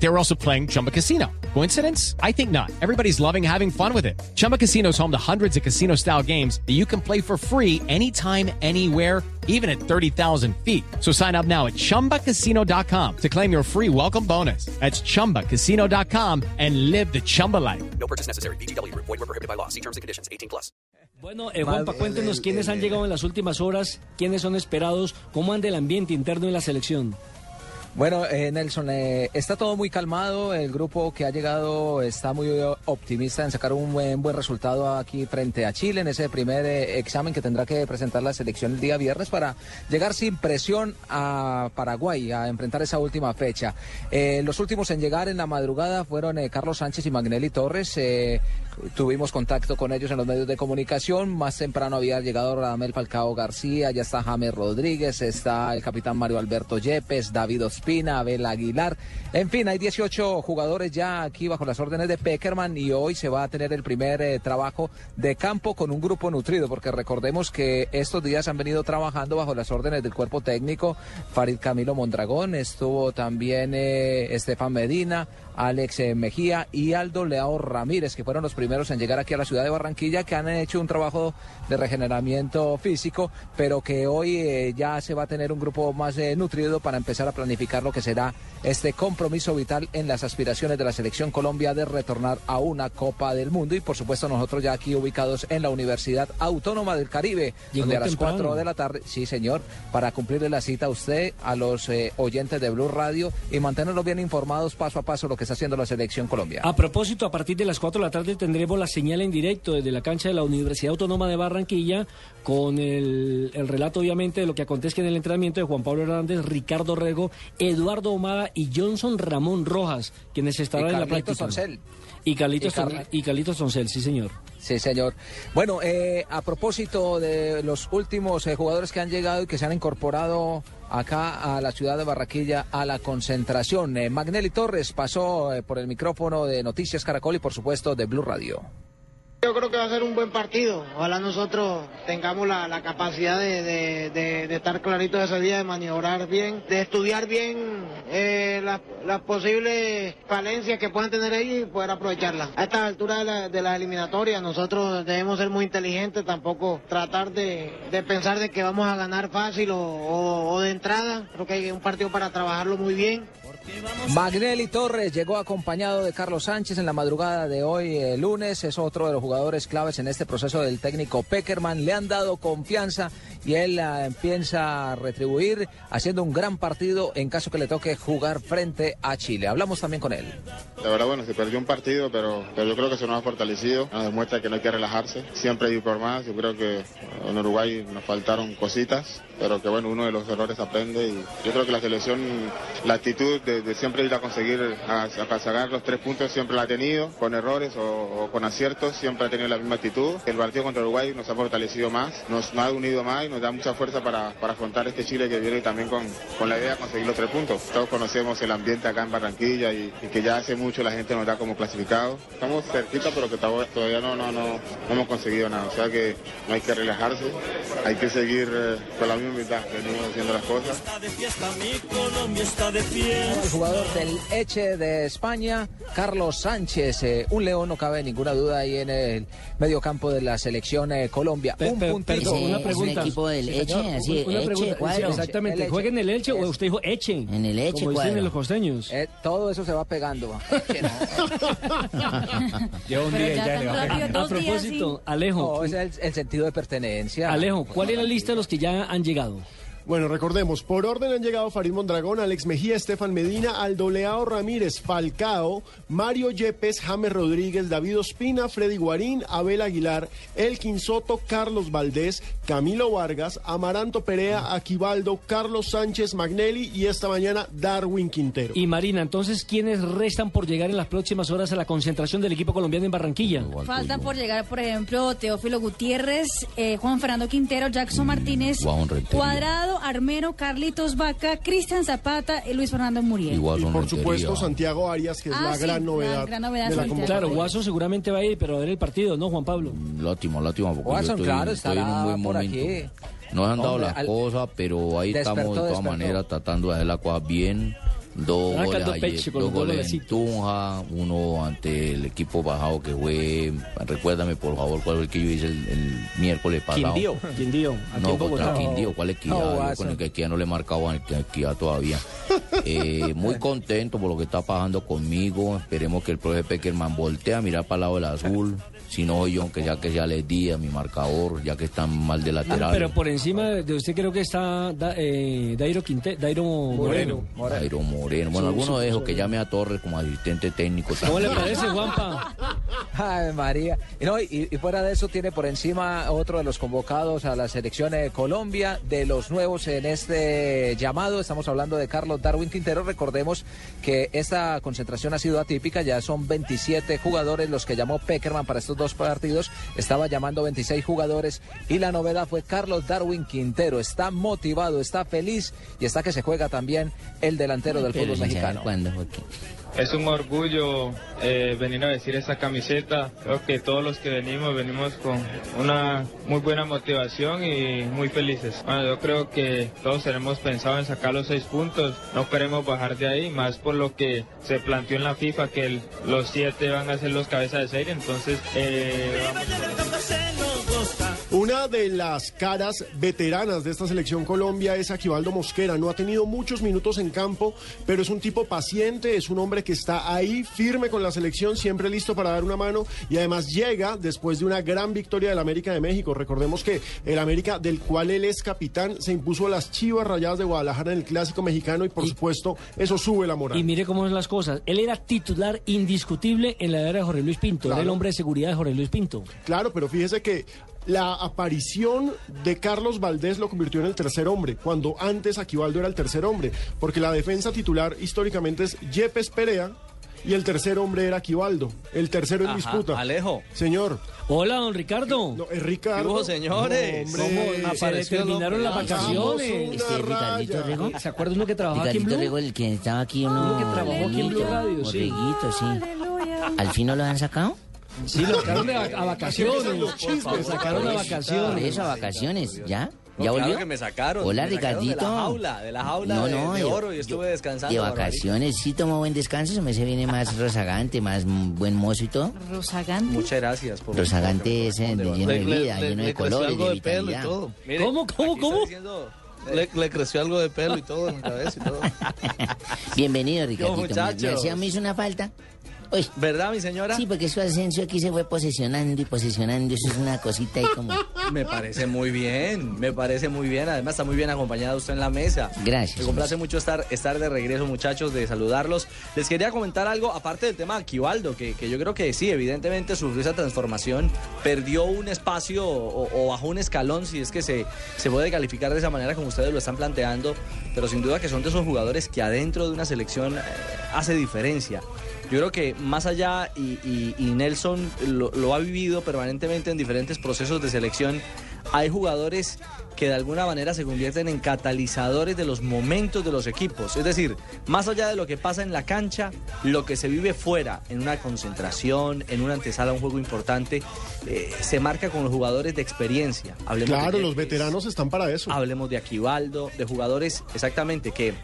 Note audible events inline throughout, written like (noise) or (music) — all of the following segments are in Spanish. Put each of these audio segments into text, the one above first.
They were also playing Chumba Casino. Coincidence? I think not. Everybody's loving having fun with it. Chumba Casino is home to hundreds of casino style games that you can play for free anytime, anywhere, even at 30,000 feet. So sign up now at chumbacasino.com to claim your free welcome bonus. That's chumbacasino.com and live the Chumba life. No purchase necessary. BGW. Void were prohibited by law. See terms and conditions. 18 plus. Bueno, eh, Juanpa, cuéntenos quiénes han llegado en las últimas horas, quiénes son esperados, cómo anda el ambiente interno en la selección. Bueno, eh, Nelson, eh, está todo muy calmado. El grupo que ha llegado está muy optimista en sacar un buen, buen resultado aquí frente a Chile en ese primer eh, examen que tendrá que presentar la selección el día viernes para llegar sin presión a Paraguay a enfrentar esa última fecha. Eh, los últimos en llegar en la madrugada fueron eh, Carlos Sánchez y Magnelli Torres. Tuvimos contacto con ellos en los medios de comunicación. Más temprano había llegado Radamel Falcao García, ya está James Rodríguez, está el capitán Mario Alberto Yepes, David Ospina, Abel Aguilar. En fin, hay 18 jugadores ya aquí bajo las órdenes de Peckerman y hoy se va a tener el primer eh, trabajo de campo con un grupo nutrido, porque recordemos que estos días han venido trabajando bajo las órdenes del cuerpo técnico. Farid Camilo Mondragón, estuvo también eh, Estefan Medina, Alex eh, Mejía y Aldo Leao Ramírez, que fueron los primeros en llegar aquí a la ciudad de Barranquilla, que han hecho un trabajo de regeneramiento físico, pero que hoy eh, ya se va a tener un grupo más eh, nutrido para empezar a planificar lo que será este compromiso vital en las aspiraciones de la selección Colombia de retornar a una Copa del Mundo y por supuesto nosotros ya aquí ubicados en la Universidad Autónoma del Caribe, Llegó donde a las temprano. 4 de la tarde, sí señor, para cumplirle la cita a usted, a los eh, oyentes de Blue Radio y mantenerlos bien informados paso a paso lo que está haciendo la selección Colombia. A propósito, a partir de las 4 de la tarde tendremos la señal en directo desde la cancha de la Universidad Autónoma de Barranquilla con el, el relato obviamente de lo que acontezca en el entrenamiento de Juan Pablo Hernández, Ricardo Rego, Eduardo Omada y Johnson Ramón Rojas, quienes estarán en la práctica. Soncel. Y Carlitos, Y y Carlitos Soncel, sí señor. Sí, señor. Bueno, eh, a propósito de los últimos eh, jugadores que han llegado y que se han incorporado acá a la ciudad de Barranquilla a la concentración, eh, Magnelli Torres pasó eh, por el micrófono de Noticias Caracol y por supuesto de Blue Radio. Yo creo que va a ser un buen partido. Ojalá nosotros tengamos la, la capacidad de, de- de- estar claritos ese día, de maniobrar bien, de estudiar bien eh, las las posibles falencias que puedan tener ellos y poder aprovecharlas. A esta altura de la, de la eliminatoria nosotros debemos ser muy inteligentes, tampoco tratar de, de pensar de que vamos a ganar fácil o, o- o de entrada. Creo que hay un partido para trabajarlo muy bien. Magnelli Torres llegó acompañado de Carlos Sánchez en la madrugada de hoy, eh, lunes. Es otro de los jugadores claves en este proceso del técnico Peckerman. Le han dado confianza y él ah, empieza a retribuir haciendo un gran partido en caso que le toque jugar frente a Chile. Hablamos también con él. La verdad, bueno, se perdió un partido, pero, pero yo creo que se nos ha fortalecido. Nos demuestra que no hay que relajarse. Siempre ir por más. Yo creo que en Uruguay nos faltaron cositas, pero que bueno, uno de los errores aprende. Y yo creo que la selección, la actitud de, de siempre ir a conseguir, a, a sacar los tres puntos, siempre la ha tenido, con errores o, con aciertos, siempre ha tenido la misma actitud. El partido contra Uruguay nos ha fortalecido más, nos, ha unido más y nos da mucha fuerza para, para afrontar este Chile que viene también con, con la idea de conseguir los tres puntos. Todos conocemos el ambiente acá en Barranquilla y, que ya hace mucho la gente nos da como clasificado. Estamos cerquita, pero que to- todavía no, no, no, no hemos conseguido nada. O sea que no hay que relajarse, hay que seguir eh, con la misma mitad, venimos haciendo las cosas. El jugador del Eche de España, Carlos Sánchez, eh, un león, no cabe ninguna duda ahí en el medio campo de la selección eh, Colombia. Pe- un puntito. perdón, una es un pregunta. equipo del Sí, Eche, así, Una Eche, pregunta, cuadro. sí, exactamente. El Eche. ¿Juega en el Elche o usted dijo Eche? En el Eche, Como dicen los costeños. Eh, todo eso se va pegando. (laughs) Eche, no. (laughs) Lleva un día ya le va a propósito, Alejo, No, ese es el, el sentido de pertenencia. Alejo, ¿cuál es la lista de los que ya han llegado? Bueno, recordemos, por orden han llegado Farid Mondragón, Alex Mejía, Estefan Medina, Aldo Leao Ramírez, Falcao, Mario Yepes, James Rodríguez, David Ospina, Freddy Guarín, Abel Aguilar, Elkin Soto, Carlos Valdés, Camilo Vargas, Amaranto Perea, Aquivaldo, Carlos Sánchez Magnelli y esta mañana Darwin Quintero. Y Marina, entonces, ¿quiénes restan por llegar en las próximas horas a la concentración del equipo colombiano en Barranquilla? Faltan por llegar, por ejemplo, Teófilo Gutiérrez, eh, Juan Fernando Quintero, Jackson Martínez. Cuadrado, Armero, Carlitos Vaca, Cristian Zapata y Luis Fernando Muriel. y por supuesto Santiago Arias, que es Ah, la sí, gran la novedad, gran novedad de la. Claro, Guaso seguramente va a ir, pero a ver el partido, ¿no, Juan Pablo? Lástima, lástima, porque yo estoy, claro, estoy en un buen momento. aquí. No han dado Hombre, las al- cosas, pero ahí Despertó, estamos de todas maneras tratando de hacer las cosas bien. Dos goles, ayer, pecho con dos goles en. Tunja, uno ante el equipo bajado que fue. Recuérdame por favor cuál fue el que yo hice el, el miércoles pasado. Quindío. Quindío. No, contra. Quindío, ¿cuál? No, Yo con el que Equidad no le he marcado al Equidad todavía. (laughs) Eh, muy contento por lo que está pasando conmigo. Esperemos que el profe Peckerman voltee a mirar para el lado del azul. Si no, yo, aunque ya que ya les di a mi marcador, ya que están mal de lateral. Pero por encima de usted creo que está Da- eh, Dairo, Quinte, Dairo Moreno. Jairo Moreno. Bueno, alguno de esos que llame a Torres como asistente técnico. ¿Cómo le parece, Juanpa? Ay, María. Y, no, y, y fuera de eso tiene por encima otro de los convocados a la selección de Colombia, de los nuevos en este llamado. Estamos hablando de Carlos Darwin Quintero. Recordemos que esta concentración ha sido atípica. Ya son 27 jugadores los que llamó Peckerman para estos dos partidos. Estaba llamando 26 jugadores y la novedad fue Carlos Darwin Quintero. Está motivado, está feliz y está que se juega también el delantero del Pero fútbol saber mexicano. Es un orgullo eh, venir a vestir esta camiseta. Creo que todos los que venimos venimos con una muy buena motivación y muy felices. Bueno, yo creo que todos tenemos pensado en sacar los seis puntos. No queremos bajar de ahí, más por lo que se planteó en la FIFA que el- los siete van a ser los cabezas de serie. Entonces, eh, vamos Una de las caras veteranas de esta selección Colombia es Aquivaldo Mosquera. No ha tenido muchos minutos en campo, pero es un tipo paciente, es un hombre que está ahí firme con la selección, siempre listo para dar una mano y además llega después de una gran victoria del América de México. Recordemos que el América, del cual él es capitán, se impuso a las Chivas Rayadas de Guadalajara en el Clásico Mexicano y por supuesto eso sube la moral. Y mire cómo son las cosas. Él era titular indiscutible en la era de Jorge Luis Pinto. Era el hombre de seguridad de Jorge Luis Pinto. Claro, pero fíjese que la aparición de Carlos Valdés lo convirtió en el tercer hombre, cuando antes Aquivaldo era el tercer hombre, porque la defensa titular históricamente es Yepes Perea y el tercer hombre era Aquivaldo, el tercero en Ajá, disputa. Alejo. Señor. Hola, don Ricardo. No, es Ricardo. ¿Qué hubo, señores? No, hombre. ¿Cómo se determinaron las vacaciones? Este Ricardito Rego. ¿Se acuerda uno que trabajaba aquí en Ricardito Blue? Rego, el que estaba aquí, uno. Uno que trabajó aquí en Blue Radio, sí. Borreguito, sí. ¿Al fin no lo han sacado? Sí, lo sacaron de vac- a vacaciones. Lo sacaron a vacaciones. eso, a vacaciones, ¿ya? No, ¿Ya claro volvió? que me sacaron. Hola, me sacaron Ricardito. De la jaula, de la jaula de, de oro y estuve descansando. De vacaciones, sí tomó buen descanso, se me se viene más rozagante, más buen mozo y todo. Rosagante. Muchas gracias por Rozagante es eh, de lleno de vida, lleno de colores, de vitalidad. Mire, ¿Cómo, cómo, cómo? diciendo- Le, le creció algo de pelo y todo en la (laughs) cabeza y todo. Bienvenido, Ricardito. Me- muchachos. Me, hacía- me hizo una falta. Uy. ¿Verdad, mi señora? Sí, porque su ascenso aquí se fue posesionando y posesionando. Eso es una cosita ahí como. (laughs) Me parece muy bien, me parece muy bien. Además está muy bien acompañada usted en la mesa. Gracias. Me complace mucho estar, estar de regreso, muchachos, de saludarlos. Les quería comentar algo, aparte del tema de Aquivaldo, que, que yo creo que sí, evidentemente sufrió esa transformación, perdió un espacio o, o bajó un escalón, si es que se, se puede calificar de esa manera como ustedes lo están planteando, pero sin duda que son de esos jugadores que adentro de una selección eh, hace diferencia. Yo creo que más allá, y, y- y Nelson lo, lo ha vivido permanentemente en diferentes procesos de selección, hay jugadores que de alguna manera se convierten en catalizadores de los momentos de los equipos. Es decir, más allá de lo que pasa en la cancha, lo que se vive fuera, en una concentración, en una antesala a un juego importante, eh, se marca con los jugadores de experiencia. Hablemos de Claro, Yepes, los veteranos están para eso. Hablemos de Aquivaldo, de jugadores exactamente que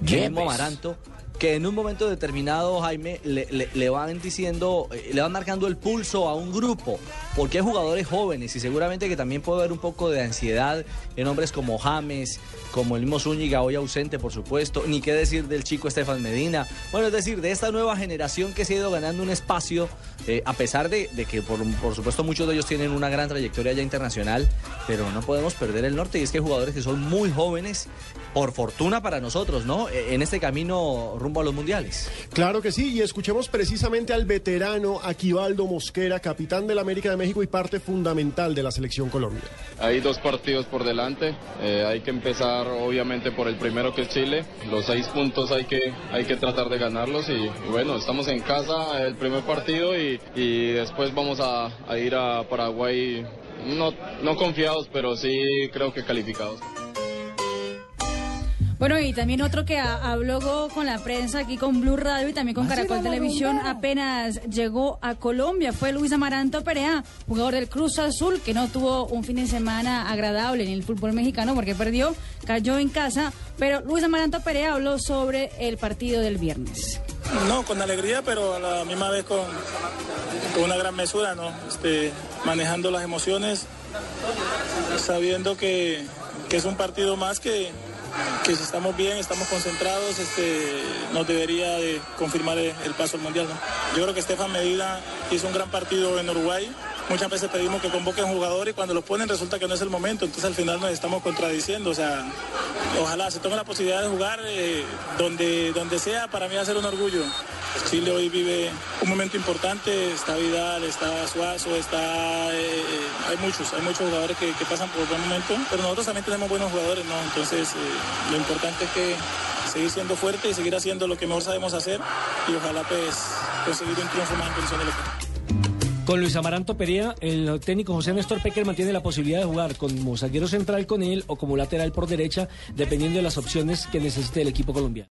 mismo Amaranto, que en un momento determinado, Jaime, le, van diciendo, eh, le van marcando el pulso a un grupo, porque hay jugadores jóvenes y seguramente que también puede haber un poco de ansiedad en hombres como James, como el mismo Zúñiga, hoy ausente, por supuesto, ni qué decir del chico Estefan Medina. Bueno, es decir, de esta nueva generación que se ha ido ganando un espacio, eh, a pesar de, que, por, por supuesto, muchos de ellos tienen una gran trayectoria ya internacional, pero no podemos perder el norte y es que hay jugadores que son muy jóvenes, por fortuna para nosotros, ¿no? Eh, En este camino rumbo a los mundiales. Claro que sí, y escuchemos precisamente al veterano Aquivaldo Mosquera, capitán del América de México y parte fundamental de la selección Colombia. Hay dos partidos por delante, eh, hay que empezar obviamente por el primero que es Chile, los seis puntos hay que, hay que tratar de ganarlos y, y bueno, estamos en casa el primer partido y, y después vamos a, a ir a Paraguay, no, no confiados, pero sí creo que calificados. Bueno, y también otro que ha- habló con la prensa aquí con Blue Radio y también con Ah, Caracol Televisión apenas llegó a Colombia. Fue Luis Amaranto Perea, jugador del Cruz Azul, que no tuvo un fin de semana agradable en el fútbol mexicano porque perdió, cayó en casa. Pero Luis Amaranto Perea habló sobre el partido del viernes. No, con alegría, pero a la misma vez con, con una gran mesura, ¿no? Este, manejando las emociones, sabiendo que, que es un partido más que, que si estamos bien, estamos concentrados, este, nos debería de confirmar el, paso al Mundial. Yo creo que Estefan Medina hizo un gran partido en Uruguay. Muchas veces pedimos que convoquen jugadores y cuando los ponen resulta que no es el momento, entonces al final nos estamos contradiciendo, o sea, ojalá se tome la posibilidad de jugar eh, donde, donde sea, para mí va a ser un orgullo. Chile hoy vive un momento importante, está Vidal, está Suazo, está, eh, eh, hay muchos, hay muchos jugadores que, pasan por buen momento, pero nosotros también tenemos buenos jugadores, ¿no? Entonces eh, lo importante es que seguir siendo fuerte y seguir haciendo lo que mejor sabemos hacer y ojalá pues conseguir un triunfo más en condiciones de local. Con Luis Amaranto Perea, el técnico José Néstor Pecker mantiene la posibilidad de jugar como zaguero central con él o como lateral por derecha, dependiendo de las opciones que necesite el equipo colombiano.